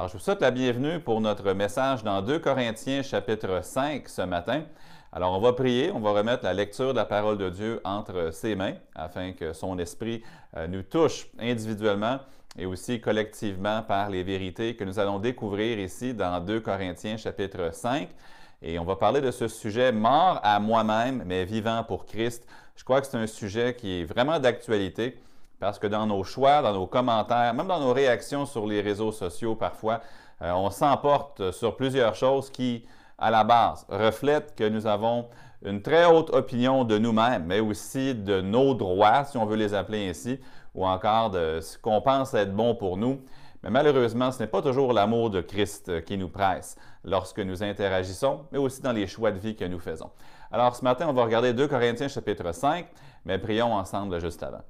Alors, je vous souhaite la bienvenue pour notre message dans 2 Corinthiens chapitre 5 ce matin. Alors, on va prier, on va remettre la lecture de la parole de Dieu entre ses mains afin que son esprit euh, nous touche individuellement et aussi collectivement par les vérités que nous allons découvrir ici dans 2 Corinthiens chapitre 5. Et on va parler de ce sujet mort à moi-même, mais vivant pour Christ. Je crois que c'est un sujet qui est vraiment d'actualité parce que dans nos choix, dans nos commentaires, même dans nos réactions sur les réseaux sociaux parfois, euh, on s'emporte sur plusieurs choses qui, à la base, reflètent que nous avons une très haute opinion de nous-mêmes, mais aussi de nos droits, si on veut les appeler ainsi, ou encore de ce qu'on pense être bon pour nous. Mais malheureusement, ce n'est pas toujours l'amour de Christ qui nous presse lorsque nous interagissons, mais aussi dans les choix de vie que nous faisons. Alors ce matin, on va regarder 2 Corinthiens chapitre 5, mais prions ensemble juste avant.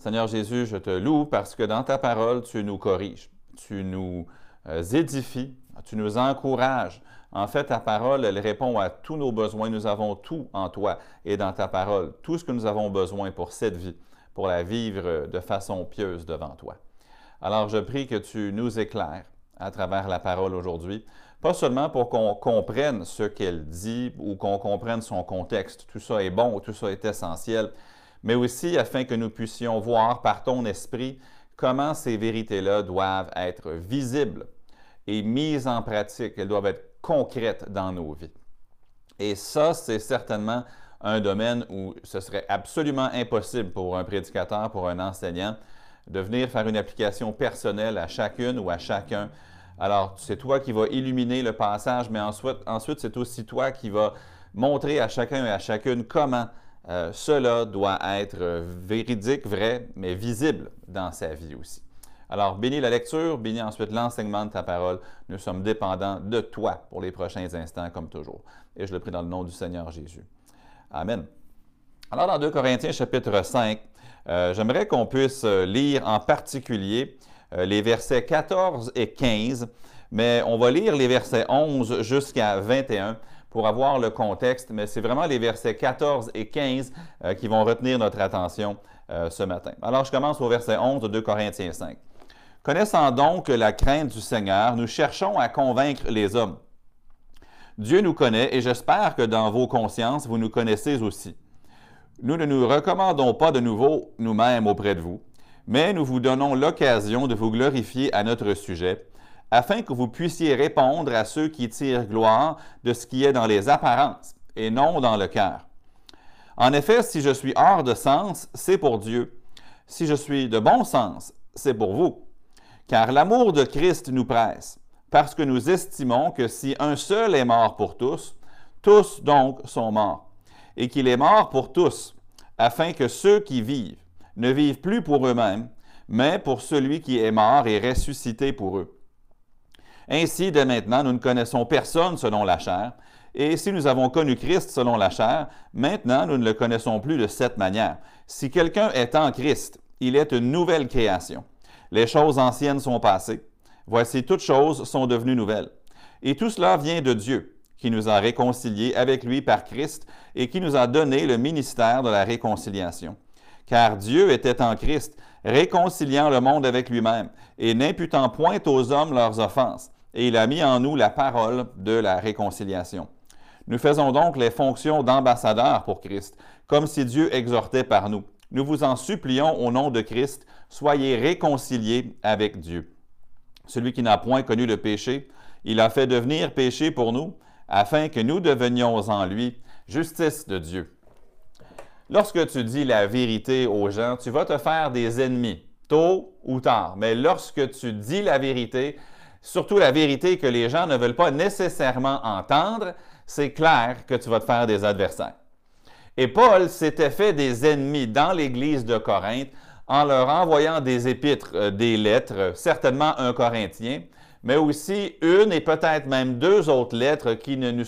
Seigneur Jésus, je te loue parce que dans ta parole, tu nous corriges, tu nous euh, édifies, tu nous encourages. En fait, ta parole, elle répond à tous nos besoins. Nous avons tout en toi et dans ta parole, tout ce que nous avons besoin pour cette vie, pour la vivre de façon pieuse devant toi. Alors, je prie que tu nous éclaires à travers la parole aujourd'hui, pas seulement pour qu'on comprenne ce qu'elle dit ou qu'on comprenne son contexte. Tout ça est bon, tout ça est essentiel, mais aussi afin que nous puissions voir par ton esprit comment ces vérités-là doivent être visibles et mises en pratique, elles doivent être concrètes dans nos vies. Et ça, c'est certainement un domaine où ce serait absolument impossible pour un prédicateur, pour un enseignant, de venir faire une application personnelle à chacune ou à chacun. Alors, c'est toi qui vas illuminer le passage, mais ensuite, c'est aussi toi qui vas montrer à chacun et à chacune comment euh, cela doit être véridique, vrai, mais visible dans sa vie aussi. Alors, bénis la lecture, bénis ensuite l'enseignement de ta parole. Nous sommes dépendants de toi pour les prochains instants, comme toujours. Et je le prie dans le nom du Seigneur Jésus. Amen. Alors, dans 2 Corinthiens chapitre 5, euh, j'aimerais qu'on puisse lire en particulier euh, les versets 14 et 15, mais on va lire les versets 11 jusqu'à 21 pour avoir le contexte, mais c'est vraiment les versets 14 et 15 euh, qui vont retenir notre attention euh, ce matin. Alors, je commence au verset 11 de 2 Corinthiens 5. Connaissant donc la crainte du Seigneur, nous cherchons à convaincre les hommes. Dieu nous connaît et j'espère que dans vos consciences, vous nous connaissez aussi. Nous ne nous recommandons pas de nouveau nous-mêmes auprès de vous, mais nous vous donnons l'occasion de vous glorifier à notre sujet afin que vous puissiez répondre à ceux qui tirent gloire de ce qui est dans les apparences et non dans le cœur. En effet, si je suis hors de sens, c'est pour Dieu. Si je suis de bon sens, c'est pour vous. Car l'amour de Christ nous presse, parce que nous estimons que si un seul est mort pour tous, tous donc sont morts, et qu'il est mort pour tous, afin que ceux qui vivent ne vivent plus pour eux-mêmes, mais pour celui qui est mort et ressuscité pour eux. Ainsi, dès maintenant, nous ne connaissons personne selon la chair, et si nous avons connu Christ selon la chair, maintenant nous ne le connaissons plus de cette manière. Si quelqu'un est en Christ, il est une nouvelle création. Les choses anciennes sont passées. Voici toutes choses sont devenues nouvelles. Et tout cela vient de Dieu, qui nous a réconciliés avec lui par Christ et qui nous a donné le ministère de la réconciliation. Car Dieu était en Christ, réconciliant le monde avec lui-même et n'imputant point aux hommes leurs offenses et il a mis en nous la parole de la réconciliation. Nous faisons donc les fonctions d'ambassadeurs pour Christ, comme si Dieu exhortait par nous. Nous vous en supplions au nom de Christ, soyez réconciliés avec Dieu. Celui qui n'a point connu le péché, il a fait devenir péché pour nous, afin que nous devenions en lui justice de Dieu. Lorsque tu dis la vérité aux gens, tu vas te faire des ennemis, tôt ou tard. Mais lorsque tu dis la vérité, surtout la vérité que les gens ne veulent pas nécessairement entendre, c'est clair que tu vas te faire des adversaires. Et Paul s'était fait des ennemis dans l'Église de Corinthe en leur envoyant des épîtres, euh, des lettres, certainement un Corinthien, mais aussi une et peut-être même deux autres lettres qui ne nous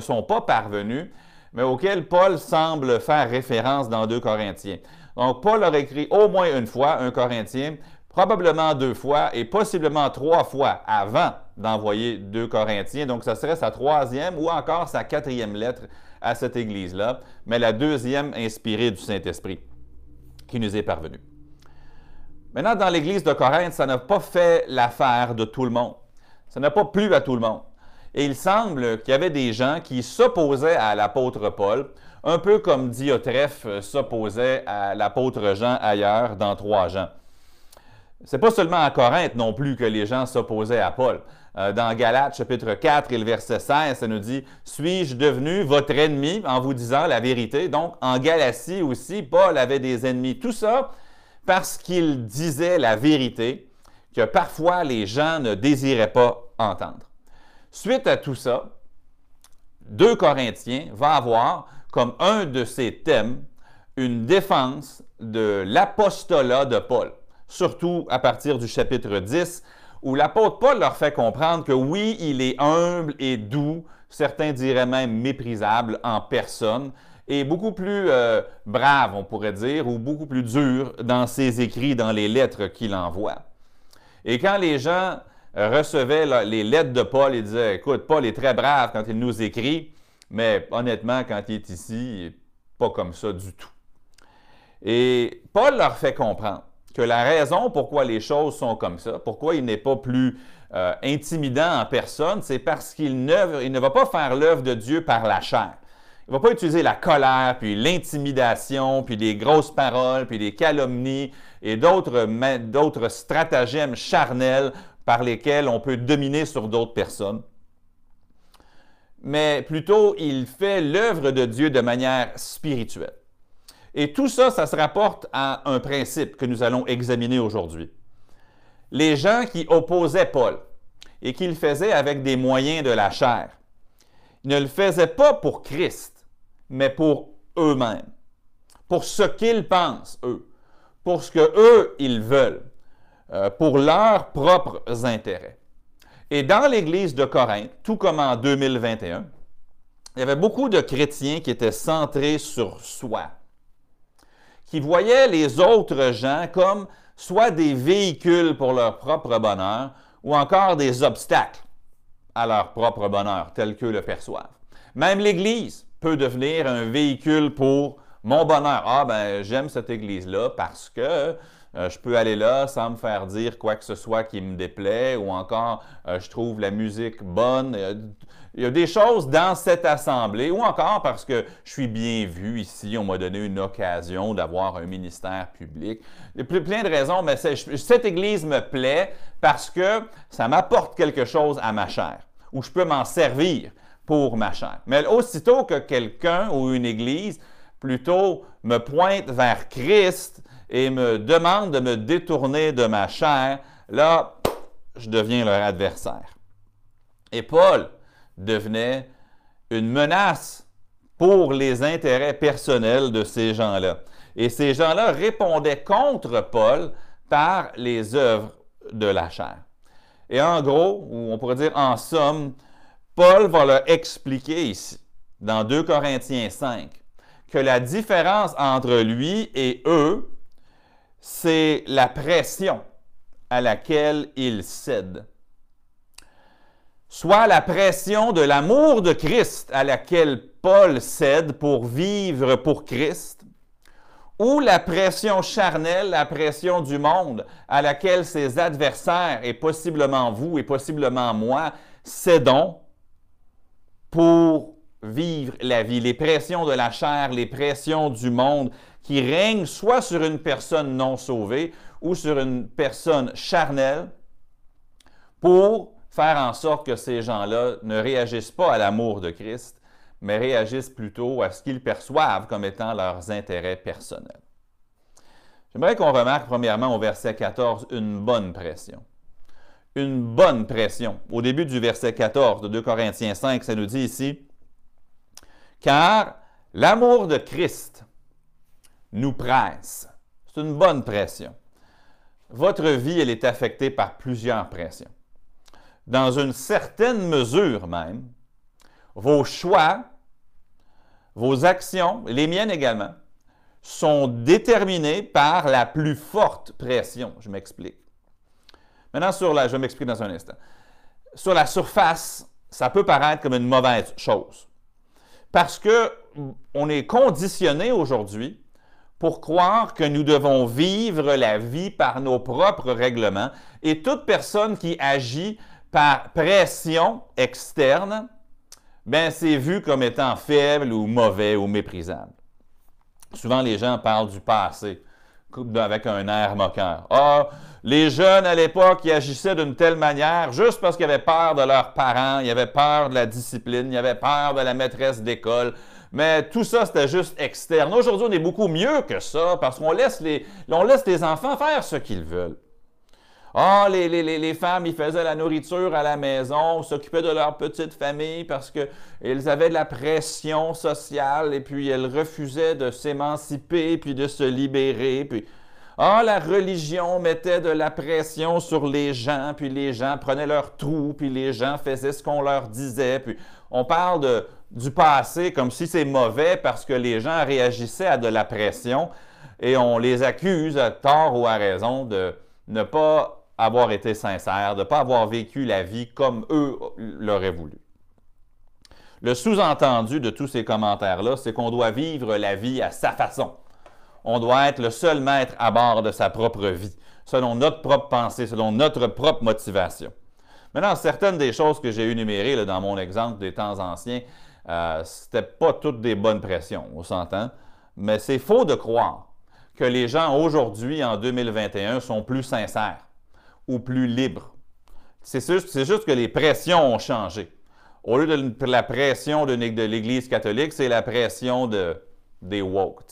sont pas parvenues, mais auxquelles Paul semble faire référence dans 2 Corinthiens. Donc, Paul aurait écrit au moins une fois un Corinthien, probablement deux fois et possiblement trois fois avant d'envoyer 2 Corinthiens. Donc, ce serait sa troisième ou encore sa quatrième lettre à cette Église-là, mais la deuxième inspirée du Saint-Esprit qui nous est parvenue. Maintenant, dans l'Église de Corinthe, ça n'a pas fait l'affaire de tout le monde. Ça n'a pas plu à tout le monde. Et il semble qu'il y avait des gens qui s'opposaient à l'apôtre Paul, un peu comme Diotrephe s'opposait à l'apôtre Jean ailleurs dans trois Jean. C'est pas seulement à Corinthe non plus que les gens s'opposaient à Paul. Euh, dans Galates chapitre 4 et le verset 16, ça nous dit Suis-je devenu votre ennemi en vous disant la vérité Donc en Galatie aussi, Paul avait des ennemis. Tout ça, parce qu'il disait la vérité que parfois les gens ne désiraient pas entendre. Suite à tout ça, 2 Corinthiens va avoir comme un de ses thèmes une défense de l'apostolat de Paul, surtout à partir du chapitre 10, où l'apôtre Paul leur fait comprendre que oui, il est humble et doux, certains diraient même méprisable en personne, est beaucoup plus euh, brave, on pourrait dire, ou beaucoup plus dur dans ses écrits, dans les lettres qu'il envoie. Et quand les gens recevaient les lettres de Paul, ils disaient, écoute, Paul est très brave quand il nous écrit, mais honnêtement, quand il est ici, il n'est pas comme ça du tout. Et Paul leur fait comprendre que la raison pourquoi les choses sont comme ça, pourquoi il n'est pas plus euh, intimidant en personne, c'est parce qu'il ne, ne va pas faire l'œuvre de Dieu par la chair. Il ne va pas utiliser la colère, puis l'intimidation, puis des grosses paroles, puis des calomnies et d'autres stratagèmes charnels par lesquels on peut dominer sur d'autres personnes. Mais plutôt, il fait l'œuvre de Dieu de manière spirituelle. Et tout ça, ça se rapporte à un principe que nous allons examiner aujourd'hui. Les gens qui opposaient Paul et qui le faisaient avec des moyens de la chair, ne le faisaient pas pour Christ, mais pour eux-mêmes, pour ce qu'ils pensent, eux, pour ce que eux, ils veulent, euh, pour leurs propres intérêts. Et dans l'Église de Corinthe, tout comme en 2021, il y avait beaucoup de chrétiens qui étaient centrés sur soi, qui voyaient les autres gens comme soit des véhicules pour leur propre bonheur ou encore des obstacles à leur propre bonheur, tel qu'eux le perçoivent. Même l'Église peut devenir un véhicule pour mon bonheur. Ah, ben, j'aime cette église-là parce que euh, je peux aller là sans me faire dire quoi que ce soit qui me déplaît ou encore euh, je trouve la musique bonne. Il y a des choses dans cette assemblée ou encore parce que je suis bien vu ici, on m'a donné une occasion d'avoir un ministère public. Il y a plein de raisons, mais cette église me plaît parce que ça m'apporte quelque chose à ma chair, où je peux m'en servir pour ma chair. Mais aussitôt que quelqu'un ou une Église plutôt me pointe vers Christ et me demande de me détourner de ma chair, là, je deviens leur adversaire. Et Paul devenait une menace pour les intérêts personnels de ces gens-là. Et ces gens-là répondaient contre Paul par les œuvres de la chair. Et en gros, ou on pourrait dire en somme, Paul va leur expliquer ici, dans 2 Corinthiens 5, que la différence entre lui et eux, c'est la pression à laquelle ils cèdent. Soit la pression de l'amour de Christ à laquelle Paul cède pour vivre pour Christ, ou la pression charnelle, la pression du monde à laquelle ses adversaires, et possiblement vous et possiblement moi, cédons pour vivre la vie, les pressions de la chair, les pressions du monde qui règnent soit sur une personne non sauvée ou sur une personne charnelle pour faire en sorte que ces gens-là ne réagissent pas à l'amour de Christ, mais réagissent plutôt à ce qu'ils perçoivent comme étant leurs intérêts personnels. J'aimerais qu'on remarque premièrement au verset 14 une bonne pression une bonne pression. Au début du verset 14 de 2 Corinthiens 5, ça nous dit ici, car l'amour de Christ nous presse. C'est une bonne pression. Votre vie, elle est affectée par plusieurs pressions. Dans une certaine mesure même, vos choix, vos actions, les miennes également, sont déterminés par la plus forte pression. Je m'explique. Maintenant, sur la, je vais m'expliquer dans un instant. Sur la surface, ça peut paraître comme une mauvaise chose. Parce que on est conditionné aujourd'hui pour croire que nous devons vivre la vie par nos propres règlements et toute personne qui agit par pression externe, ben c'est vu comme étant faible ou mauvais ou méprisable. Souvent les gens parlent du passé avec un air moqueur. Ah, les jeunes à l'époque, agissaient d'une telle manière juste parce qu'ils avaient peur de leurs parents, ils avaient peur de la discipline, ils avaient peur de la maîtresse d'école. Mais tout ça, c'était juste externe. Aujourd'hui, on est beaucoup mieux que ça parce qu'on laisse laisse les enfants faire ce qu'ils veulent. Ah, les, les, femmes, ils faisaient la nourriture à la maison, s'occupaient de leur petite famille parce qu'elles avaient de la pression sociale et puis elles refusaient de s'émanciper puis de se libérer. Puis ah, la religion mettait de la pression sur les gens, puis les gens prenaient leur trou, puis les gens faisaient ce qu'on leur disait. Puis on parle du passé comme si c'est mauvais parce que les gens réagissaient à de la pression et on les accuse à tort ou à raison de ne pas avoir été sincères, de ne pas avoir vécu la vie comme eux l'auraient voulu. Le sous-entendu de tous ces commentaires-là, c'est qu'on doit vivre la vie à sa façon on doit être le seul maître à bord de sa propre vie, selon notre propre pensée, selon notre propre motivation. Maintenant, certaines des choses que j'ai énumérées dans mon exemple des temps anciens, euh, ce n'étaient pas toutes des bonnes pressions, on s'entend, mais c'est faux de croire que les gens aujourd'hui, en 2021, sont plus sincères ou plus libres. C'est juste, que les pressions ont changé. Au lieu de la pression de, l'Église catholique, c'est la pression de, des woke.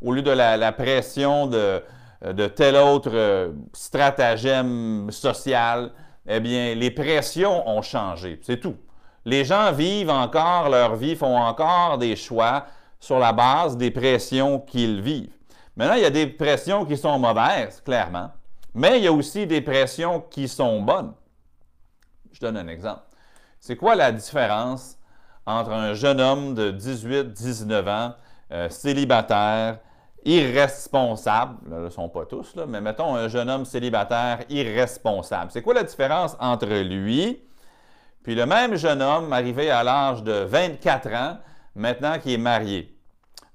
Au lieu de la, pression de, de, tel autre euh, stratagème social, eh bien, les pressions ont changé. C'est tout. Les gens vivent encore leur vie, font encore des choix sur la base des pressions qu'ils vivent. Maintenant, il y a des pressions qui sont mauvaises, clairement, mais il y a aussi des pressions qui sont bonnes. Je donne un exemple. C'est quoi la différence entre un jeune homme de 18-19 ans, euh, célibataire, irresponsable, là, ne sont pas tous, mais mettons un jeune homme célibataire irresponsable. C'est quoi la différence entre lui puis le même jeune homme arrivé à l'âge de 24 ans, maintenant qui est marié?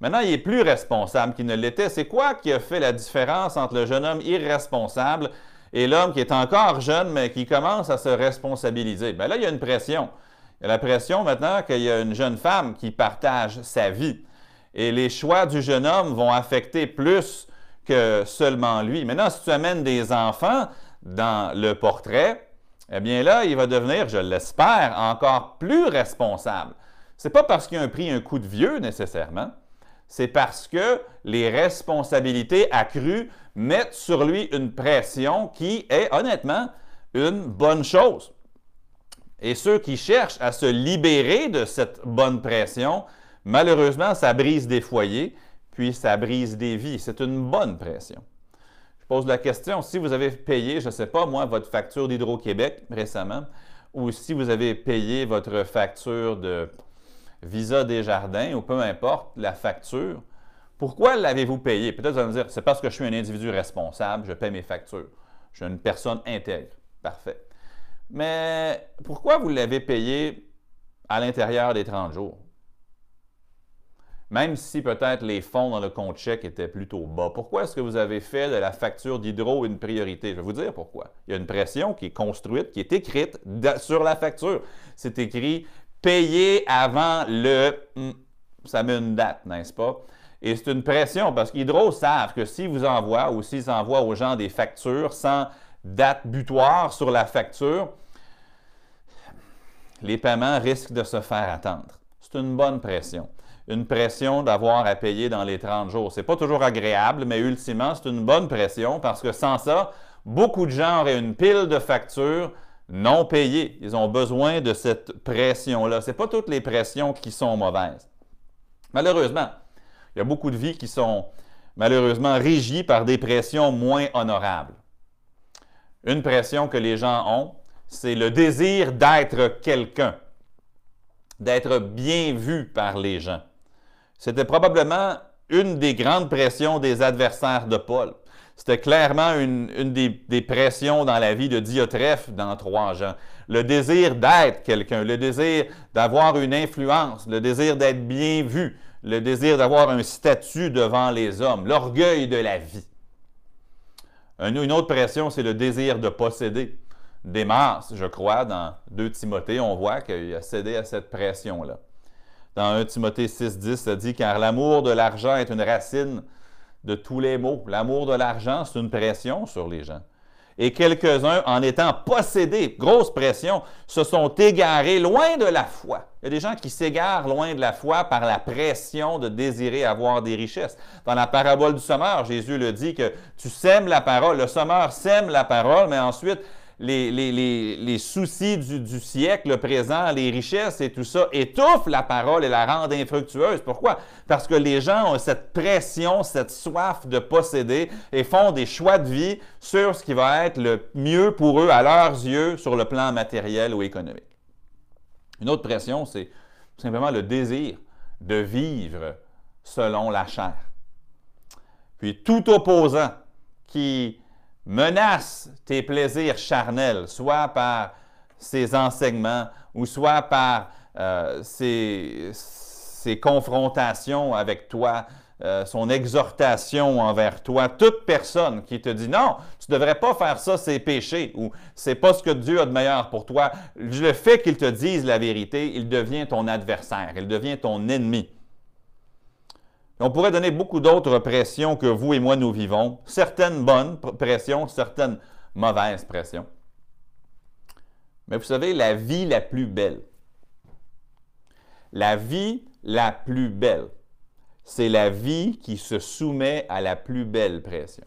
Maintenant, il est plus responsable qu'il ne l'était. C'est quoi qui a fait la différence entre le jeune homme irresponsable et l'homme qui est encore jeune, mais qui commence à se responsabiliser? Bien là, il y a une pression. Il y a la pression maintenant qu'il y a une jeune femme qui partage sa vie et les choix du jeune homme vont affecter plus que seulement lui. Maintenant, si tu amènes des enfants dans le portrait, eh bien là, il va devenir, je l'espère, encore plus responsable. Ce n'est pas parce qu'il a pris un coup de vieux nécessairement, c'est parce que les responsabilités accrues mettent sur lui une pression qui est honnêtement une bonne chose. Et ceux qui cherchent à se libérer de cette bonne pression, Malheureusement, ça brise des foyers, puis ça brise des vies. C'est une bonne pression. Je pose la question, si vous avez payé, je ne sais pas moi, votre facture d'Hydro-Québec récemment, ou si vous avez payé votre facture de Visa des Jardins, ou peu importe la facture, pourquoi l'avez-vous payé? Peut-être vous allez me dire, c'est parce que je suis un individu responsable, je paie mes factures. Je suis une personne intègre. Parfait. Mais pourquoi vous l'avez payé à l'intérieur des 30 jours? même si peut-être les fonds dans le compte chèque étaient plutôt bas. Pourquoi est-ce que vous avez fait de la facture d'hydro une priorité? Je vais vous dire pourquoi. Il y a une pression qui est construite, qui est écrite sur la facture. C'est écrit payer avant le... Hmm, ça met une date, n'est-ce pas? Et c'est une pression parce qu'Hydro savent que s'ils vous envoient ou s'ils envoient aux gens des factures sans date butoir sur la facture, les paiements risquent de se faire attendre. C'est une bonne pression une pression d'avoir à payer dans les 30 jours. Ce n'est pas toujours agréable, mais ultimement, c'est une bonne pression parce que sans ça, beaucoup de gens auraient une pile de factures non payées. Ils ont besoin de cette pression-là. Ce n'est pas toutes les pressions qui sont mauvaises. Malheureusement, il y a beaucoup de vies qui sont malheureusement régies par des pressions moins honorables. Une pression que les gens ont, c'est le désir d'être quelqu'un, d'être bien vu par les gens. C'était probablement une des grandes pressions des adversaires de Paul. C'était clairement une, des, pressions dans la vie de Diotrephe dans trois gens. Le désir d'être quelqu'un, le désir d'avoir une influence, le désir d'être bien vu, le désir d'avoir un statut devant les hommes, l'orgueil de la vie. Une autre pression, c'est le désir de posséder. Démas, je crois, dans 2 Timothée, on voit qu'il a cédé à cette pression-là. Dans 1 Timothée 6,10, ça dit Car l'amour de l'argent est une racine de tous les maux. L'amour de l'argent, c'est une pression sur les gens. Et quelques-uns, en étant possédés, grosse pression, se sont égarés loin de la foi. Il y a des gens qui s'égarent loin de la foi par la pression de désirer avoir des richesses. Dans la parabole du sommeur, Jésus le dit que tu sèmes la parole, le sommeur sème la parole, mais ensuite les, soucis du, siècle présent, les richesses et tout ça étouffent la parole et la rendent infructueuse. Pourquoi? Parce que les gens ont cette pression, cette soif de posséder et font des choix de vie sur ce qui va être le mieux pour eux à leurs yeux sur le plan matériel ou économique. Une autre pression, c'est simplement le désir de vivre selon la chair. Puis tout opposant qui menace tes plaisirs charnels, soit par ses enseignements ou soit par euh, ses, confrontations avec toi, euh, son exhortation envers toi, toute personne qui te dit non, tu ne devrais pas faire ça, c'est péché, ou c'est pas ce que Dieu a de meilleur pour toi, le fait qu'il te dise la vérité, il devient ton adversaire, il devient ton ennemi. On pourrait donner beaucoup d'autres pressions que vous et moi nous vivons, certaines bonnes pressions, certaines mauvaises pressions. Mais vous savez, la vie la plus belle, la vie la plus belle, c'est la vie qui se soumet à la plus belle pression.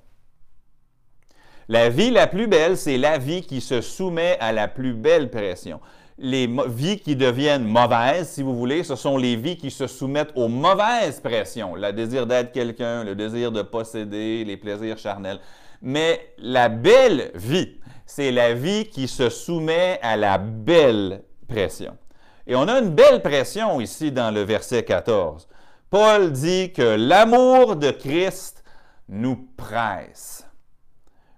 La vie la plus belle, c'est la vie qui se soumet à la plus belle pression les vies qui deviennent mauvaises, si vous voulez, ce sont les vies qui se soumettent aux mauvaises pressions, le désir d'être quelqu'un, le désir de posséder, les plaisirs charnels. Mais la belle vie, c'est la vie qui se soumet à la belle pression. Et on a une belle pression ici dans le verset 14. Paul dit que l'amour de Christ nous presse.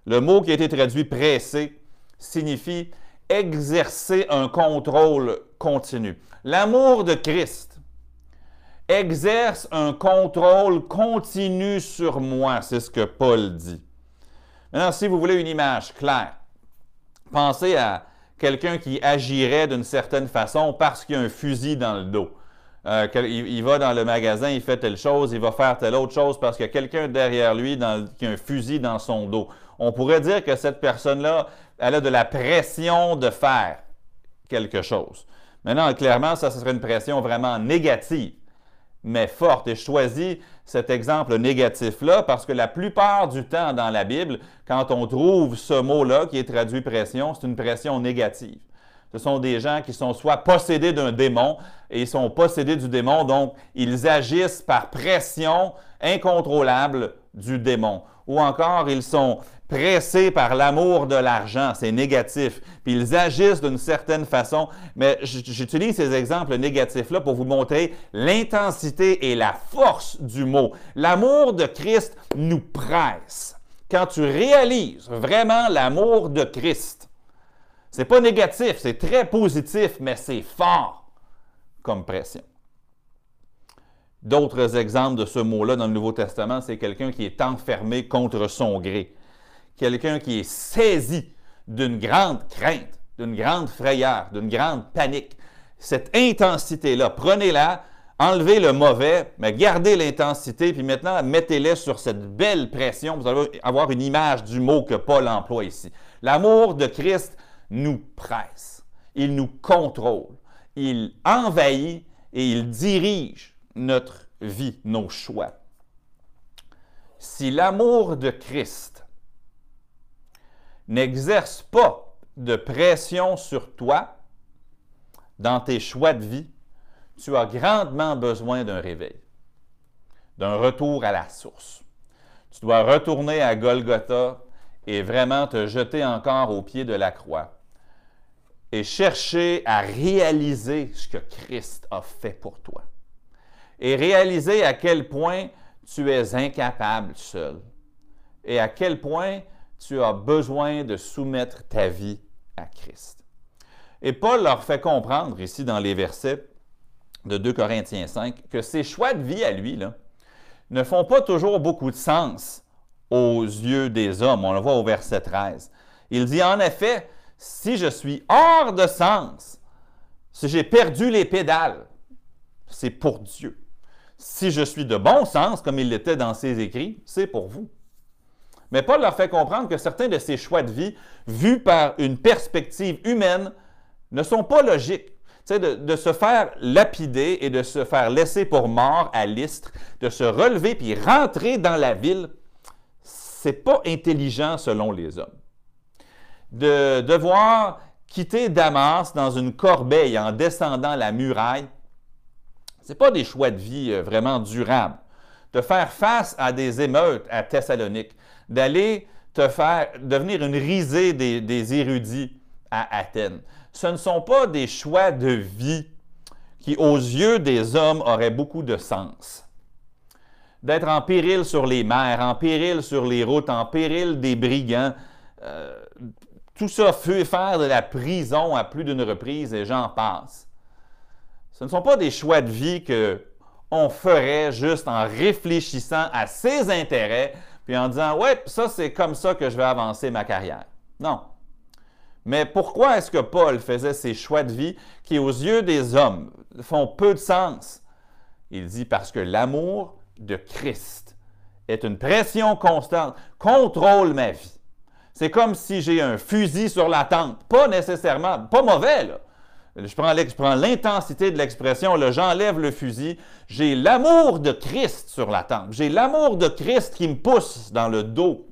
Le mot qui a été traduit pressé signifie exercer un contrôle continu. L'amour de Christ exerce un contrôle continu sur moi, c'est ce que Paul dit. Maintenant, si vous voulez une image claire, pensez à quelqu'un qui agirait d'une certaine façon parce qu'il a un fusil dans le dos. Euh, il, va dans le magasin, il fait telle chose, il va faire telle autre chose parce qu'il y a quelqu'un derrière lui qui a un fusil dans son dos. On pourrait dire que cette personne-là elle a de la pression de faire quelque chose. Maintenant, clairement, ça, ce serait une pression vraiment négative, mais forte. Et je choisis cet exemple négatif-là parce que la plupart du temps dans la Bible, quand on trouve ce mot-là qui est traduit pression, c'est une pression négative. Ce sont des gens qui sont soit possédés d'un démon et ils sont possédés du démon, donc ils agissent par pression incontrôlable du démon. Ou encore, ils sont pressés par l'amour de l'argent, c'est négatif. Puis ils agissent d'une certaine façon, mais j'utilise ces exemples négatifs-là pour vous montrer l'intensité et la force du mot. L'amour de Christ nous presse. Quand tu réalises vraiment l'amour de Christ, c'est pas négatif, c'est très positif, mais c'est fort comme pression. D'autres exemples de ce mot-là dans le Nouveau Testament, c'est quelqu'un qui est enfermé contre son gré quelqu'un qui est saisi d'une grande crainte, d'une grande frayeur, d'une grande panique. Cette intensité-là, prenez-la, enlevez le mauvais, mais gardez l'intensité, puis maintenant, mettez-les sur cette belle pression. Vous allez avoir une image du mot que Paul emploie ici. L'amour de Christ nous presse, il nous contrôle, il envahit et il dirige notre vie, nos choix. Si l'amour de Christ n'exerce pas de pression sur toi dans tes choix de vie, tu as grandement besoin d'un réveil, d'un retour à la source. Tu dois retourner à Golgotha et vraiment te jeter encore au pied de la croix. et chercher à réaliser ce que Christ a fait pour toi. Et réaliser à quel point tu es incapable seul et à quel point tu as besoin de soumettre ta vie à Christ. Et Paul leur fait comprendre ici dans les versets de 2 Corinthiens 5 que ses choix de vie à lui ne font pas toujours beaucoup de sens aux yeux des hommes. On le voit au verset 13. Il dit en effet, si je suis hors de sens, si j'ai perdu les pédales, c'est pour Dieu. Si je suis de bon sens, comme il l'était dans ses écrits, c'est pour vous. Mais Paul leur fait comprendre que certains de ces choix de vie, vus par une perspective humaine, ne sont pas logiques. Tu de, de, se faire lapider et de se faire laisser pour mort à l'istre, de se relever puis rentrer dans la ville, c'est pas intelligent selon les hommes de devoir quitter Damas dans une corbeille en descendant la muraille, ce n'est pas des choix de vie euh, vraiment durables. De faire face à des émeutes à Thessalonique, d'aller te faire devenir une risée des, érudits à Athènes. Ce ne sont pas des choix de vie qui, aux yeux des hommes, auraient beaucoup de sens. D'être en péril sur les mers, en péril sur les routes, en péril des brigands, euh, tout ça fait faire de la prison à plus d'une reprise et j'en passe. Ce ne sont pas des choix de vie que on ferait juste en réfléchissant à ses intérêts puis en disant ouais, ça c'est comme ça que je vais avancer ma carrière. Non. Mais pourquoi est-ce que Paul faisait ces choix de vie qui aux yeux des hommes font peu de sens? Il dit parce que l'amour de Christ est une pression constante, contrôle ma vie. C'est comme si j'ai un fusil sur la tente. Pas nécessairement, pas mauvais, là. Je prends l'intensité de l'expression, j'enlève le fusil. J'ai l'amour de Christ sur la tente. J'ai l'amour de Christ qui me pousse dans le dos.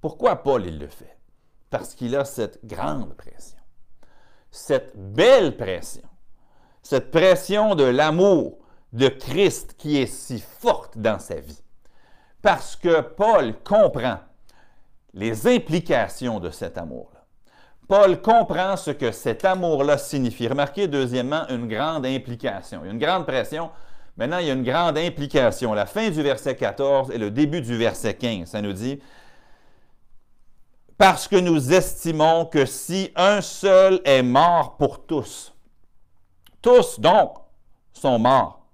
Pourquoi Paul il le fait? Parce qu'il a cette grande pression, cette belle pression, cette pression de l'amour de Christ qui est si forte dans sa vie parce que Paul comprend les implications de cet amour-là. Paul comprend ce que cet amour-là signifie. Remarquez deuxièmement une grande implication. Il y a une grande pression. Maintenant, il y a une grande implication. La fin du verset 14 et le début du verset 15, ça nous dit Parce que nous estimons que si un seul est mort pour tous, tous donc sont morts,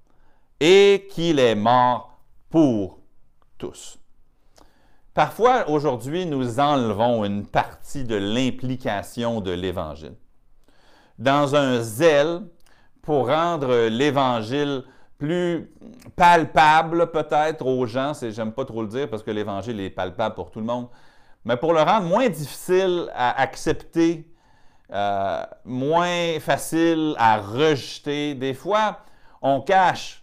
et qu'il est mort pour tous. Parfois, aujourd'hui, nous enlevons une partie de l'implication de l'Évangile. Dans un zèle pour rendre l'Évangile plus palpable peut-être aux gens, j'aime pas trop le dire parce que l'Évangile est palpable pour tout le monde, mais pour le rendre moins difficile à accepter, euh, moins facile à rejeter, des fois, on cache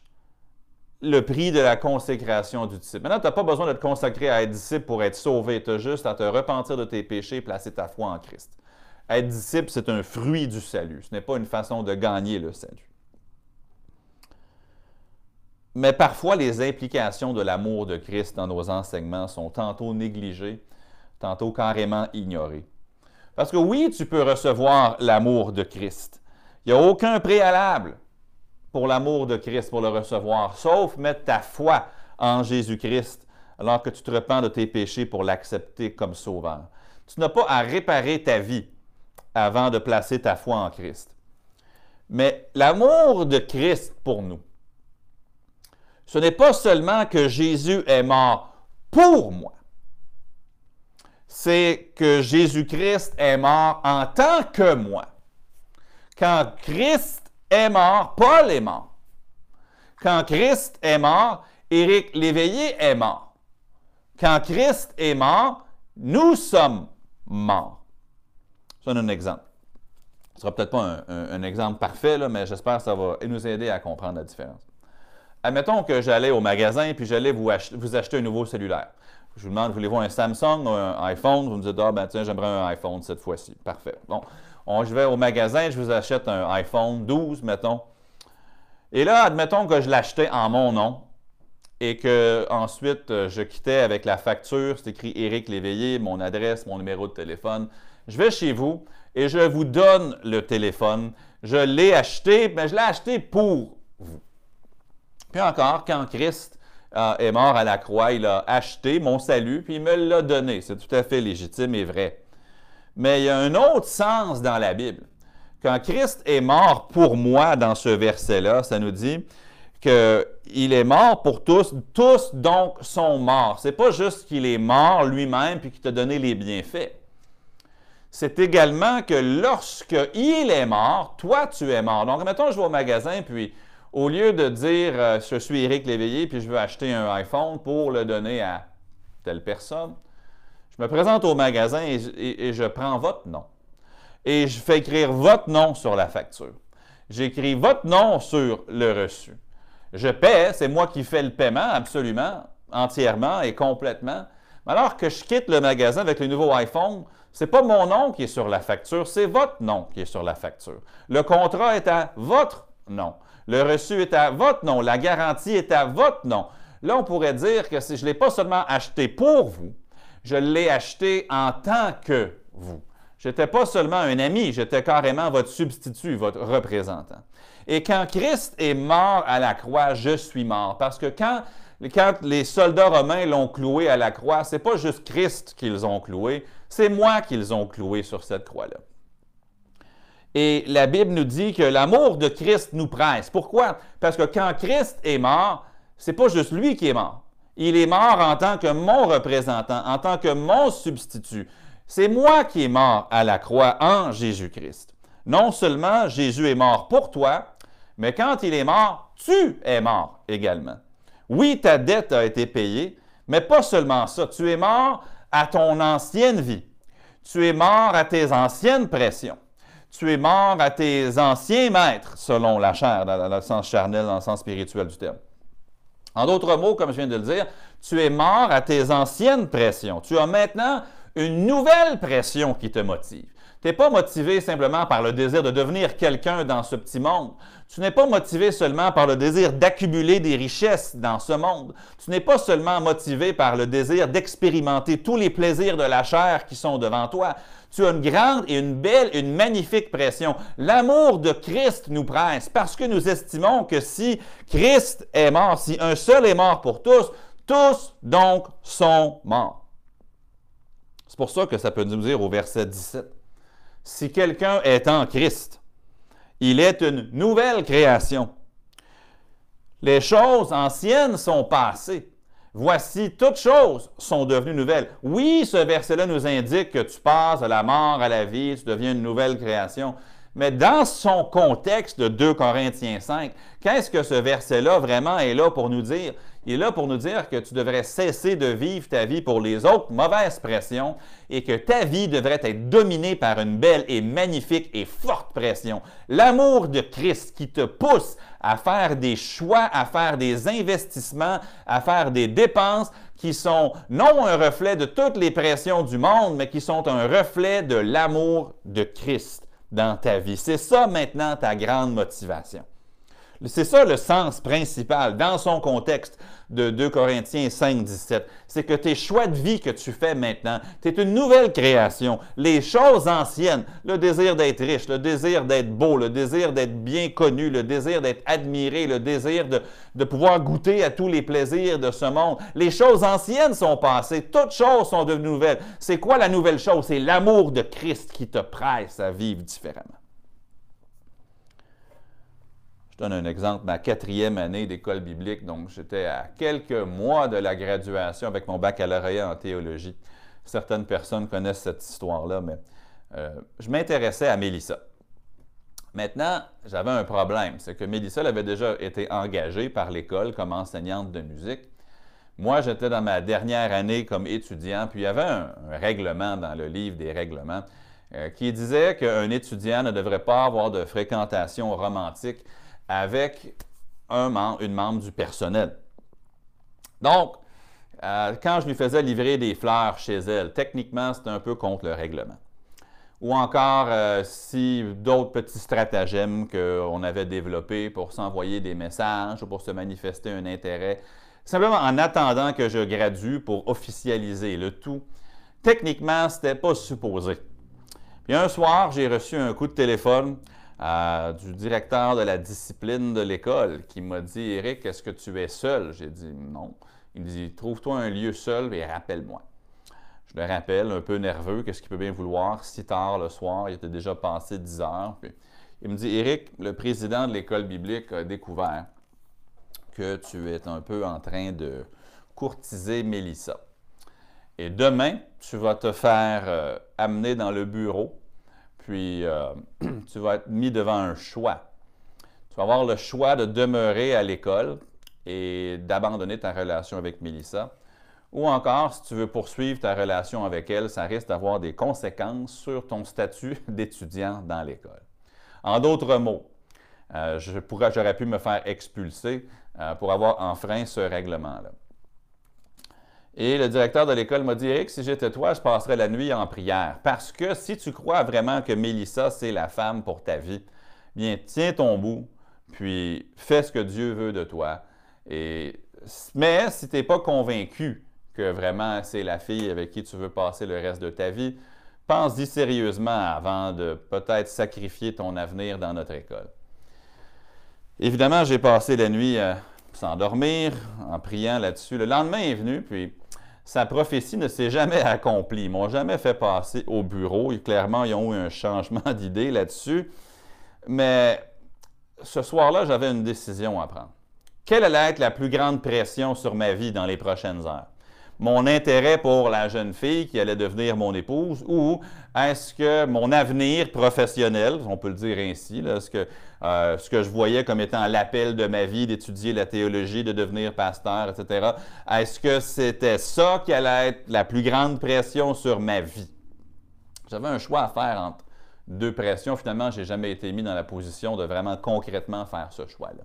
le prix de la consécration du disciple. Maintenant, tu n'as pas besoin de te consacrer à être disciple pour être sauvé. Tu as juste à te repentir de tes péchés et placer ta foi en Christ. Être disciple, c'est un fruit du salut. Ce n'est pas une façon de gagner le salut. Mais parfois, les implications de l'amour de Christ dans nos enseignements sont tantôt négligées, tantôt carrément ignorées. Parce que oui, tu peux recevoir l'amour de Christ. Il n'y a aucun préalable pour l'amour de Christ, pour le recevoir, sauf mettre ta foi en Jésus-Christ alors que tu te repens de tes péchés pour l'accepter comme sauveur. Tu n'as pas à réparer ta vie avant de placer ta foi en Christ. Mais l'amour de Christ pour nous, ce n'est pas seulement que Jésus est mort pour moi, c'est que Jésus-Christ est mort en tant que moi. Quand Christ est mort, Paul est mort. Quand Christ est mort, Éric Léveillé est mort. Quand Christ est mort, nous sommes morts. Ça, un exemple. Ce sera peut-être pas un, exemple parfait, mais j'espère que ça va nous aider à comprendre la différence. Admettons que j'allais au magasin et puis j'allais vous, vous, acheter un nouveau cellulaire. Je vous demande, voulez-vous un Samsung ou un iPhone? Vous me dites, ah ben tiens, j'aimerais un iPhone cette fois-ci. Parfait. Bon, je vais au magasin, je vous achète un iPhone 12, mettons. Et là, admettons que je l'achetais en mon nom et que ensuite euh, je quittais avec la facture, c'est écrit Éric Léveillé, mon adresse, mon numéro de téléphone, je vais chez vous et je vous donne le téléphone. Je l'ai acheté, mais je l'ai acheté pour vous. Puis encore, quand Christ euh, est mort à la croix, il a acheté mon salut, puis il me l'a donné. C'est tout à fait légitime et vrai. Mais il y a un autre sens dans la Bible. Quand Christ est mort pour moi dans ce verset-là, ça nous dit qu'il est mort pour tous, tous donc sont morts. C'est pas juste qu'il est mort lui-même puis qu'il t'a donné les bienfaits. C'est également que lorsque il est mort, toi tu es mort. Donc mettons je vais au magasin puis au lieu de dire euh, je suis Éric Léveillé puis je veux acheter un iPhone pour le donner à telle personne, je me présente au magasin et, je prends votre nom. Et je fais écrire votre nom sur la facture. J'écris votre nom sur le reçu. Je paie, c'est moi qui fais le paiement absolument, entièrement et complètement. Mais alors que je quitte le magasin avec le nouveau iPhone, ce n'est pas mon nom qui est sur la facture, c'est votre nom qui est sur la facture. Le contrat est à votre nom. Le reçu est à votre nom. La garantie est à votre nom. Là, on pourrait dire que si je ne l'ai pas seulement acheté pour vous, je l'ai acheté en tant que vous. Je n'étais pas seulement un ami, j'étais carrément votre substitut, votre représentant. Et quand Christ est mort à la croix, je suis mort. Parce que quand, les soldats romains l'ont cloué à la croix, ce n'est pas juste Christ qu'ils ont cloué, c'est moi qu'ils ont cloué sur cette croix-là. Et la Bible nous dit que l'amour de Christ nous presse. Pourquoi? Parce que quand Christ est mort, c'est pas juste lui qui est mort. Il est mort en tant que mon représentant, en tant que mon substitut. C'est moi qui est mort à la croix en Jésus-Christ. Non seulement Jésus est mort pour toi, mais quand il est mort, tu es mort également. Oui, ta dette a été payée, mais pas seulement ça. Tu es mort à ton ancienne vie. Tu es mort à tes anciennes pressions. Tu es mort à tes anciens maîtres, selon la chair, dans le sens charnel, dans le sens spirituel du terme. En d'autres mots, comme je viens de le dire, tu es mort à tes anciennes pressions. Tu as maintenant une nouvelle pression qui te motive. Tu n'es pas motivé simplement par le désir de devenir quelqu'un dans ce petit monde. Tu n'es pas motivé seulement par le désir d'accumuler des richesses dans ce monde. Tu n'es pas seulement motivé par le désir d'expérimenter tous les plaisirs de la chair qui sont devant toi. Tu as une grande et une belle, une magnifique pression. L'amour de Christ nous presse parce que nous estimons que si Christ est mort, si un seul est mort pour tous, tous donc sont morts. C'est pour ça que ça peut nous dire au verset 17, si quelqu'un est en Christ, il est une nouvelle création. Les choses anciennes sont passées. Voici, toutes choses sont devenues nouvelles. Oui, ce verset-là nous indique que tu passes de la mort à la vie, tu deviens une nouvelle création. Mais dans son contexte de 2 Corinthiens 5, qu'est-ce que ce verset-là vraiment est là pour nous dire? Il est là pour nous dire que tu devrais cesser de vivre ta vie pour les autres, mauvaise pression, et que ta vie devrait être dominée par une belle et magnifique et forte pression. L'amour de Christ qui te pousse à faire des choix, à faire des investissements, à faire des dépenses qui sont non un reflet de toutes les pressions du monde, mais qui sont un reflet de l'amour de Christ dans ta vie. C'est ça maintenant ta grande motivation. C'est ça le sens principal dans son contexte de 2 Corinthiens 5, 17. C'est que tes choix de vie que tu fais maintenant, tu es une nouvelle création. Les choses anciennes, le désir d'être riche, le désir d'être beau, le désir d'être bien connu, le désir d'être admiré, le désir de, pouvoir goûter à tous les plaisirs de ce monde, les choses anciennes sont passées, toutes choses sont devenues nouvelles. C'est quoi la nouvelle chose? C'est l'amour de Christ qui te presse à vivre différemment. Je donne un exemple, ma quatrième année d'école biblique, donc j'étais à quelques mois de la graduation avec mon baccalauréat en théologie. Certaines personnes connaissent cette histoire-là, mais euh, je m'intéressais à Mélissa. Maintenant, j'avais un problème, c'est que Mélissa avait déjà été engagée par l'école comme enseignante de musique. Moi, j'étais dans ma dernière année comme étudiant, puis il y avait un, règlement dans le livre des règlements euh, qui disait qu'un étudiant ne devrait pas avoir de fréquentation romantique avec un une membre du personnel. Donc, euh, quand je lui faisais livrer des fleurs chez elle, techniquement, c'était un peu contre le règlement. Ou encore, euh, si d'autres petits stratagèmes qu'on avait développés pour s'envoyer des messages ou pour se manifester un intérêt, simplement en attendant que je gradue pour officialiser le tout, techniquement, ce n'était pas supposé. Puis un soir, j'ai reçu un coup de téléphone du directeur de la discipline de l'école qui m'a dit Eric, est-ce que tu es seul? J'ai dit non. Il me dit Trouve-toi un lieu seul et rappelle-moi. Je le rappelle, un peu nerveux, qu'est-ce qu'il peut bien vouloir, si tard le soir, il était déjà passé 10 heures. il me dit Eric, le président de l'école biblique a découvert que tu es un peu en train de courtiser Mélissa. Et demain, tu vas te faire euh, amener dans le bureau, puis euh, tu vas être mis devant un choix. Tu vas avoir le choix de demeurer à l'école et d'abandonner ta relation avec Mélissa. Ou encore, si tu veux poursuivre ta relation avec elle, ça risque d'avoir des conséquences sur ton statut d'étudiant dans l'école. En d'autres mots, euh, j'aurais pu me faire expulser euh, pour avoir enfreint ce règlement-là. Et le directeur de l'école m'a dit Eric, si j'étais toi, je passerais la nuit en prière. Parce que si tu crois vraiment que Mélissa, c'est la femme pour ta vie, bien, tiens ton bout, puis fais ce que Dieu veut de toi. Et, mais si tu n'es pas convaincu que vraiment c'est la fille avec qui tu veux passer le reste de ta vie, pense-y sérieusement avant de peut-être sacrifier ton avenir dans notre école. Évidemment, j'ai passé la nuit à s'endormir en priant là-dessus. Le lendemain est venu, puis sa prophétie ne s'est jamais accomplie. Ils m'ont jamais fait passer au bureau. Et clairement, ils ont eu un changement d'idée là-dessus. Mais ce soir-là, j'avais une décision à prendre. Quelle allait être la plus grande pression sur ma vie dans les prochaines heures? mon intérêt pour la jeune fille qui allait devenir mon épouse ou est-ce que mon avenir professionnel, on peut le dire ainsi, ce, que, euh, ce que je voyais comme étant l'appel de ma vie d'étudier la théologie, de devenir pasteur, etc., est-ce que c'était ça qui allait être la plus grande pression sur ma vie? J'avais un choix à faire entre deux pressions. Finalement, je n'ai jamais été mis dans la position de vraiment concrètement faire ce choix-là.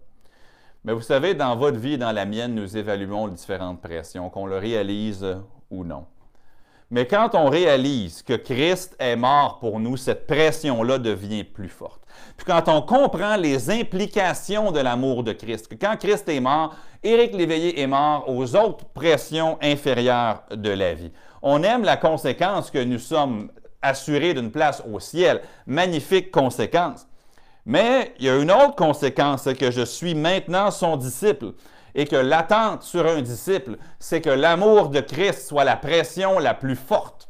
Mais vous savez, dans votre vie et dans la mienne, nous évaluons les différentes pressions, qu'on le réalise ou non. Mais quand on réalise que Christ est mort pour nous, cette pression-là devient plus forte. Puis quand on comprend les implications de l'amour de Christ, que quand Christ est mort, Éric Léveillé est mort aux autres pressions inférieures de la vie. On aime la conséquence que nous sommes assurés d'une place au ciel. Magnifique conséquence. Mais il y a une autre conséquence, c'est que je suis maintenant son disciple et que l'attente sur un disciple, c'est que l'amour de Christ soit la pression la plus forte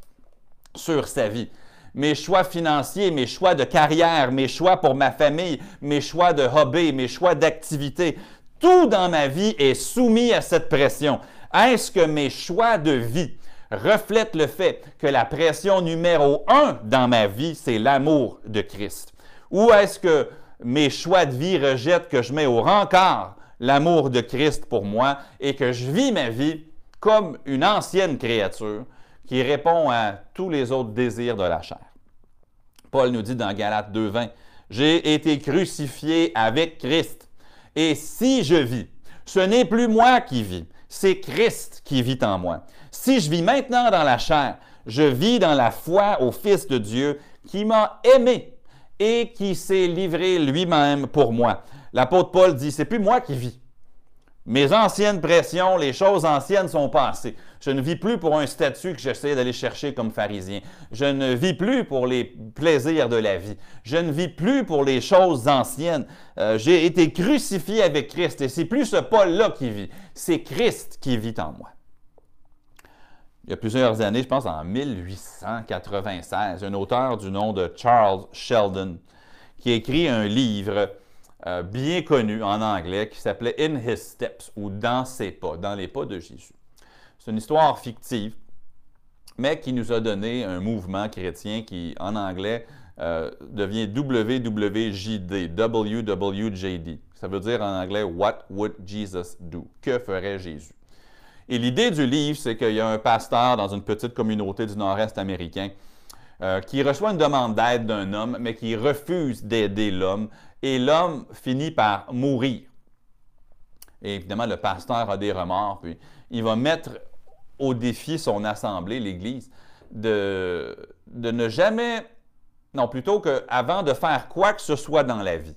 sur sa vie. Mes choix financiers, mes choix de carrière, mes choix pour ma famille, mes choix de hobby, mes choix d'activité, tout dans ma vie est soumis à cette pression. Est-ce que mes choix de vie reflètent le fait que la pression numéro un dans ma vie, c'est l'amour de Christ? Ou est-ce que mes choix de vie rejettent que je mets au rencard l'amour de Christ pour moi et que je vis ma vie comme une ancienne créature qui répond à tous les autres désirs de la chair? Paul nous dit dans Galates 2.20, J'ai été crucifié avec Christ. Et si je vis, ce n'est plus moi qui vis, c'est Christ qui vit en moi. Si je vis maintenant dans la chair, je vis dans la foi au Fils de Dieu qui m'a aimé et qui s'est livré lui-même pour moi. L'apôtre Paul dit, c'est plus moi qui vis. Mes anciennes pressions, les choses anciennes sont passées. Je ne vis plus pour un statut que j'essaie d'aller chercher comme pharisien. Je ne vis plus pour les plaisirs de la vie. Je ne vis plus pour les choses anciennes. Euh, j'ai été crucifié avec Christ et c'est plus ce Paul-là qui vit. C'est Christ qui vit en moi il y a plusieurs années, je pense en 1896, un auteur du nom de Charles Sheldon qui écrit un livre euh, bien connu en anglais qui s'appelait In His Steps ou Dans ses pas, dans les pas de Jésus. C'est une histoire fictive, mais qui nous a donné un mouvement chrétien qui, en anglais, euh, devient WWJD, WWJD. Ça veut dire en anglais What would Jesus do? Que ferait Jésus? Et l'idée du livre, c'est qu'il y a un pasteur dans une petite communauté du nord-est américain euh, qui reçoit une demande d'aide d'un homme, mais qui refuse d'aider l'homme, et l'homme finit par mourir. Et évidemment, le pasteur a des remords, puis il va mettre au défi son assemblée, l'Église, de, de ne jamais, non, plutôt qu'avant de faire quoi que ce soit dans la vie,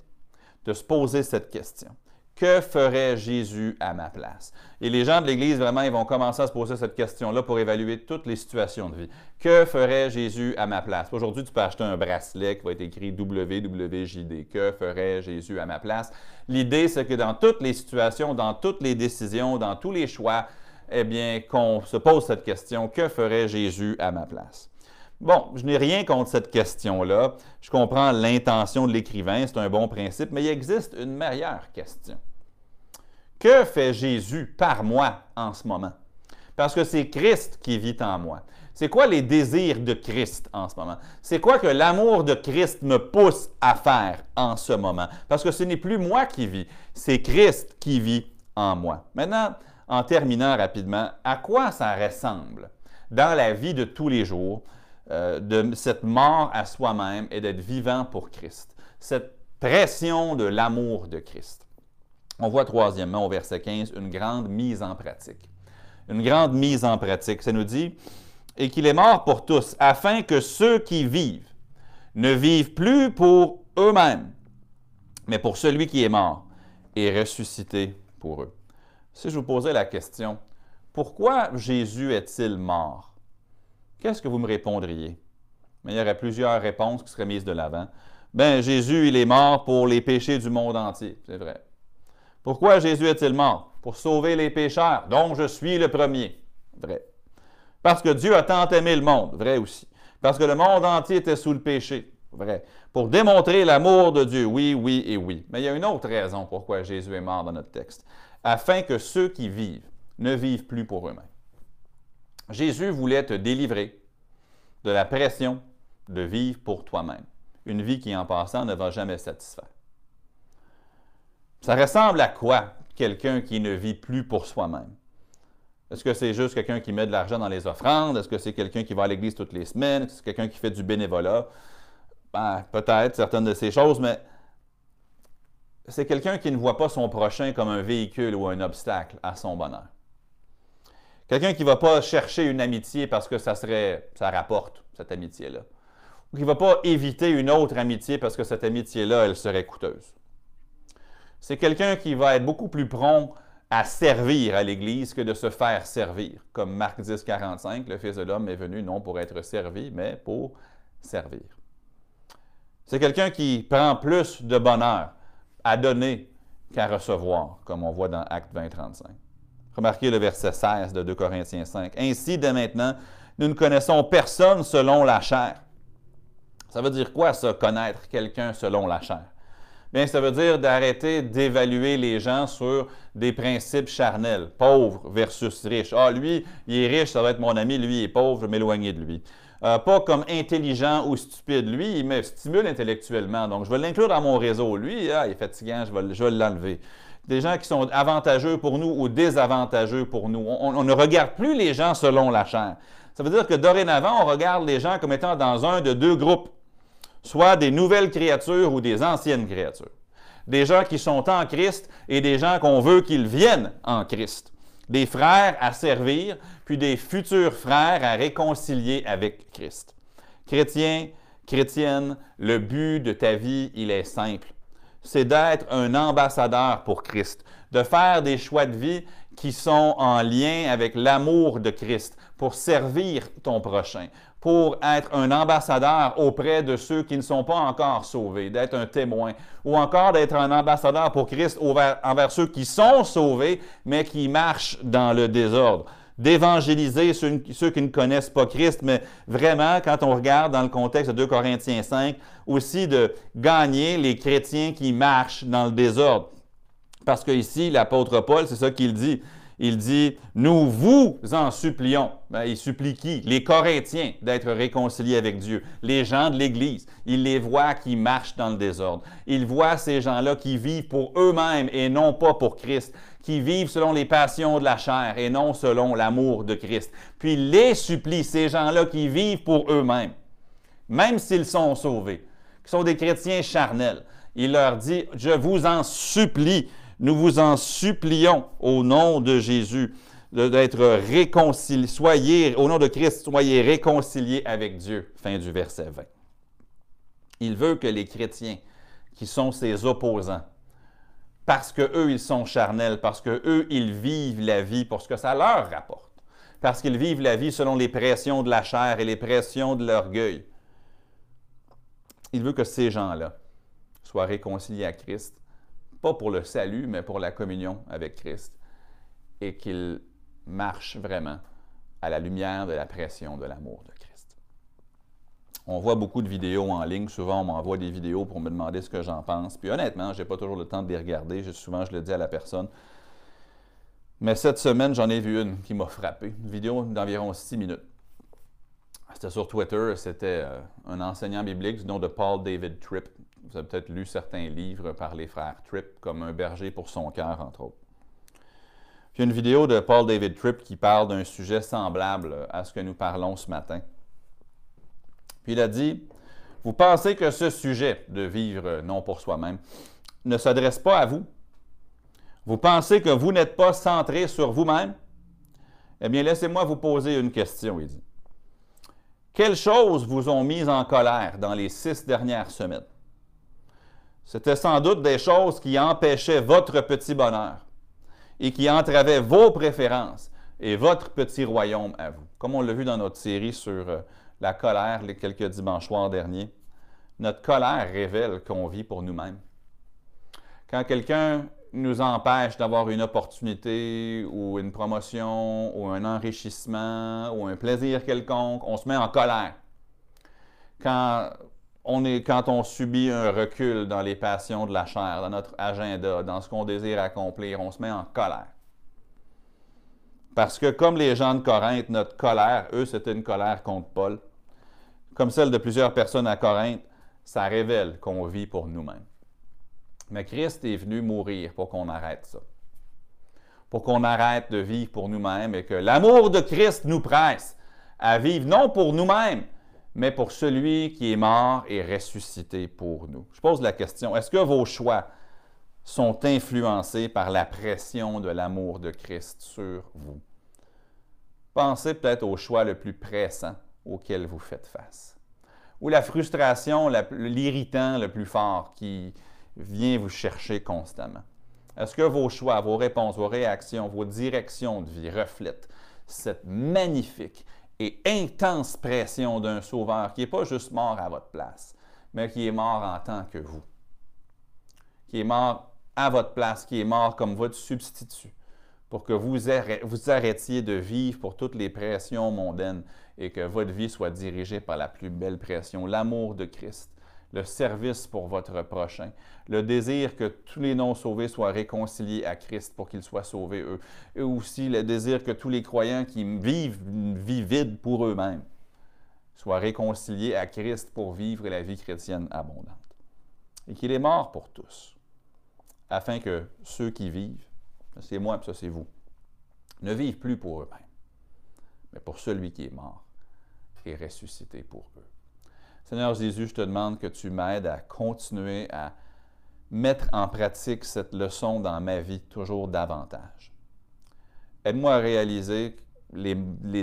de se poser cette question. Que ferait Jésus à ma place? Et les gens de l'Église, vraiment, ils vont commencer à se poser cette question-là pour évaluer toutes les situations de vie. Que ferait Jésus à ma place? Aujourd'hui, tu peux acheter un bracelet qui va être écrit WWJD. Que ferait Jésus à ma place? L'idée, c'est que dans toutes les situations, dans toutes les décisions, dans tous les choix, eh bien, qu'on se pose cette question, que ferait Jésus à ma place? Bon, je n'ai rien contre cette question-là. Je comprends l'intention de l'écrivain, c'est un bon principe, mais il existe une meilleure question. Que fait Jésus par moi en ce moment? Parce que c'est Christ qui vit en moi. C'est quoi les désirs de Christ en ce moment? C'est quoi que l'amour de Christ me pousse à faire en ce moment? Parce que ce n'est plus moi qui vis, c'est Christ qui vit en moi. Maintenant, en terminant rapidement, à quoi ça ressemble dans la vie de tous les jours euh, de cette mort à soi-même et d'être vivant pour Christ? Cette pression de l'amour de Christ. On voit troisièmement au verset 15 une grande mise en pratique. Une grande mise en pratique. Ça nous dit, et qu'il est mort pour tous, afin que ceux qui vivent ne vivent plus pour eux-mêmes, mais pour celui qui est mort et ressuscité pour eux. Si je vous posais la question, pourquoi Jésus est-il mort? Qu'est-ce que vous me répondriez? Mais il y aurait plusieurs réponses qui seraient mises de l'avant. Ben, Jésus, il est mort pour les péchés du monde entier. C'est vrai. Pourquoi Jésus est-il mort? Pour sauver les pécheurs, dont je suis le premier. Vrai. Parce que Dieu a tant aimé le monde. Vrai aussi. Parce que le monde entier était sous le péché. Vrai. Pour démontrer l'amour de Dieu. Oui, oui et oui. Mais il y a une autre raison pourquoi Jésus est mort dans notre texte. Afin que ceux qui vivent ne vivent plus pour eux-mêmes. Jésus voulait te délivrer de la pression de vivre pour toi-même. Une vie qui, en passant, ne va jamais satisfaire. Ça ressemble à quoi quelqu'un qui ne vit plus pour soi-même? Est-ce que c'est juste quelqu'un qui met de l'argent dans les offrandes? Est-ce que c'est quelqu'un qui va à l'église toutes les semaines? Est-ce que c'est quelqu'un qui fait du bénévolat? Ben, peut-être certaines de ces choses, mais c'est quelqu'un qui ne voit pas son prochain comme un véhicule ou un obstacle à son bonheur. Quelqu'un qui ne va pas chercher une amitié parce que ça serait, ça rapporte, cette amitié-là. Ou qui ne va pas éviter une autre amitié parce que cette amitié-là, elle serait coûteuse c'est quelqu'un qui va être beaucoup plus prompt à servir à l'Église que de se faire servir. Comme Marc 10, 45, le Fils de l'homme est venu non pour être servi, mais pour servir. C'est quelqu'un qui prend plus de bonheur à donner qu'à recevoir, comme on voit dans Acte 20, 35. Remarquez le verset 16 de 2 Corinthiens 5. Ainsi, dès maintenant, nous ne connaissons personne selon la chair. Ça veut dire quoi, ça, connaître quelqu'un selon la chair? Bien, ça veut dire d'arrêter d'évaluer les gens sur des principes charnels. Pauvre versus riche. Ah, lui, il est riche, ça va être mon ami, lui, il est pauvre, je vais m'éloigner de lui. Euh, pas comme intelligent ou stupide. Lui, il me stimule intellectuellement, donc je vais l'inclure dans mon réseau. Lui, ah, il est fatigant, je vais, je vais l'enlever. Des gens qui sont avantageux pour nous ou désavantageux pour nous. On, ne regarde plus les gens selon la chair. Ça veut dire que dorénavant, on regarde les gens comme étant dans un de deux groupes soit des nouvelles créatures ou des anciennes créatures. Des gens qui sont en Christ et des gens qu'on veut qu'ils viennent en Christ. Des frères à servir, puis des futurs frères à réconcilier avec Christ. Chrétien, chrétienne, le but de ta vie, il est simple. C'est d'être un ambassadeur pour Christ, de faire des choix de vie qui sont en lien avec l'amour de Christ pour servir ton prochain, pour être un ambassadeur auprès de ceux qui ne sont pas encore sauvés, d'être un témoin, ou encore d'être un ambassadeur pour Christ envers, ceux qui sont sauvés, mais qui marchent dans le désordre d'évangéliser ceux, qui ne connaissent pas Christ, mais vraiment, quand on regarde dans le contexte de 2 Corinthiens 5, aussi de gagner les chrétiens qui marchent dans le désordre. Parce que ici, l'apôtre Paul, c'est ça qu'il dit il dit, nous vous en supplions. Ben, il supplie qui? Les Corinthiens d'être réconciliés avec Dieu. Les gens de l'Église. Il les voit qui marchent dans le désordre. Il voit ces gens-là qui vivent pour eux-mêmes et non pas pour Christ, qui vivent selon les passions de la chair et non selon l'amour de Christ. Puis les supplie, ces gens-là qui vivent pour eux-mêmes, même s'ils sont sauvés, qui sont des chrétiens charnels. Il leur dit, je vous en supplie nous vous en supplions au nom de Jésus d'être réconciliés. Soyez, au nom de Christ, soyez réconciliés avec Dieu. Fin du verset 20. Il veut que les chrétiens, qui sont ses opposants, parce qu'eux, ils sont charnels, parce qu'eux, ils vivent la vie pour ce que ça leur rapporte, parce qu'ils vivent la vie selon les pressions de la chair et les pressions de l'orgueil. Il veut que ces gens-là soient réconciliés à Christ, pas pour le salut, mais pour la communion avec Christ, et qu'ils marchent vraiment à la lumière de la pression de l'amour de. On voit beaucoup de vidéos en ligne. Souvent, on m'envoie des vidéos pour me demander ce que j'en pense. Puis honnêtement, je n'ai pas toujours le temps de les regarder. Souvent, je le dis à la personne. Mais cette semaine, j'en ai vu une qui m'a frappé. Une vidéo d'environ six minutes. C'était sur Twitter. C'était euh, un enseignant biblique du nom de Paul David Tripp. Vous avez peut-être lu certains livres par les frères Tripp, comme Un berger pour son cœur, entre autres. Puis une vidéo de Paul David Tripp qui parle d'un sujet semblable à ce que nous parlons ce matin. Il a dit, vous pensez que ce sujet de vivre non pour soi-même ne s'adresse pas à vous? Vous pensez que vous n'êtes pas centré sur vous-même? Eh bien, laissez-moi vous poser une question, il dit. Quelles choses vous ont mis en colère dans les six dernières semaines? C'était sans doute des choses qui empêchaient votre petit bonheur et qui entravait vos préférences et votre petit royaume à vous. Comme on l'a vu dans notre série sur euh, la colère les quelques dimanches soirs derniers, notre colère révèle qu'on vit pour nous-mêmes. Quand quelqu'un nous empêche d'avoir une opportunité ou une promotion ou un enrichissement ou un plaisir quelconque, on se met en colère. Quand on est, quand on subit un recul dans les passions de la chair, dans notre agenda, dans ce qu'on désire accomplir, on se met en colère. Parce que comme les gens de Corinthe, notre colère, eux, c'était une colère contre Paul, comme celle de plusieurs personnes à Corinthe, ça révèle qu'on vit pour nous-mêmes. Mais Christ est venu mourir pour qu'on arrête ça. Pour qu'on arrête de vivre pour nous-mêmes et que l'amour de Christ nous presse à vivre non pour nous-mêmes, mais pour celui qui est mort et ressuscité pour nous. Je pose la question, est-ce que vos choix sont influencés par la pression de l'amour de Christ sur vous? Pensez peut-être au choix le plus pressant auquel vous faites face. Ou la frustration, l'irritant le plus fort qui vient vous chercher constamment. Est-ce que vos choix, vos réponses, vos réactions, vos directions de vie reflètent cette magnifique et intense pression d'un sauveur qui n'est pas juste mort à votre place, mais qui est mort en tant que vous, qui est mort à votre place, qui est mort comme votre substitut, pour que vous, vous arrêtiez de vivre pour toutes les pressions mondaines et que votre vie soit dirigée par la plus belle pression, l'amour de Christ le service pour votre prochain, le désir que tous les non-sauvés soient réconciliés à Christ pour qu'ils soient sauvés eux, et aussi le désir que tous les croyants qui vivent une vie vide pour eux-mêmes soient réconciliés à Christ pour vivre la vie chrétienne abondante. Et qu'il est mort pour tous, afin que ceux qui vivent, c'est moi et ça c'est vous, ne vivent plus pour eux-mêmes, mais pour celui qui est mort et ressuscité pour eux. Seigneur Jésus, je te demande que tu m'aides à continuer à mettre en pratique cette leçon dans ma vie toujours davantage. Aide-moi à réaliser les,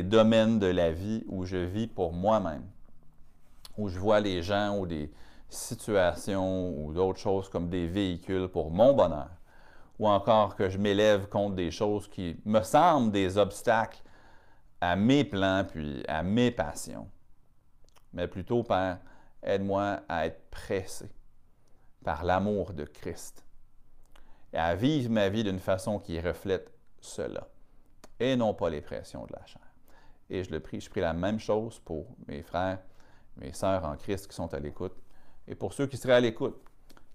domaines de la vie où je vis pour moi-même, où je vois les gens ou des situations ou d'autres choses comme des véhicules pour mon bonheur, ou encore que je m'élève contre des choses qui me semblent des obstacles à mes plans puis à mes passions mais plutôt, Père, aide-moi à être pressé par l'amour de Christ et à vivre ma vie d'une façon qui reflète cela et non pas les pressions de la chair. Et je le prie, je prie la même chose pour mes frères, mes sœurs en Christ qui sont à l'écoute et pour ceux qui seraient à l'écoute,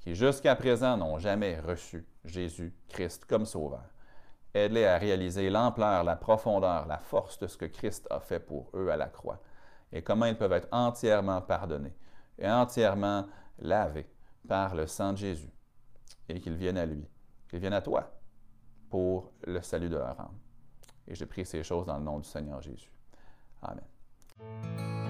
qui jusqu'à présent n'ont jamais reçu Jésus-Christ comme Sauveur. Aide-les à réaliser l'ampleur, la profondeur, la force de ce que Christ a fait pour eux à la croix et comment ils peuvent être entièrement pardonnés et entièrement lavés par le sang de Jésus et qu'ils viennent à lui, qu'ils viennent à toi pour le salut de leur âme. Et je prie ces choses dans le nom du Seigneur Jésus. Amen.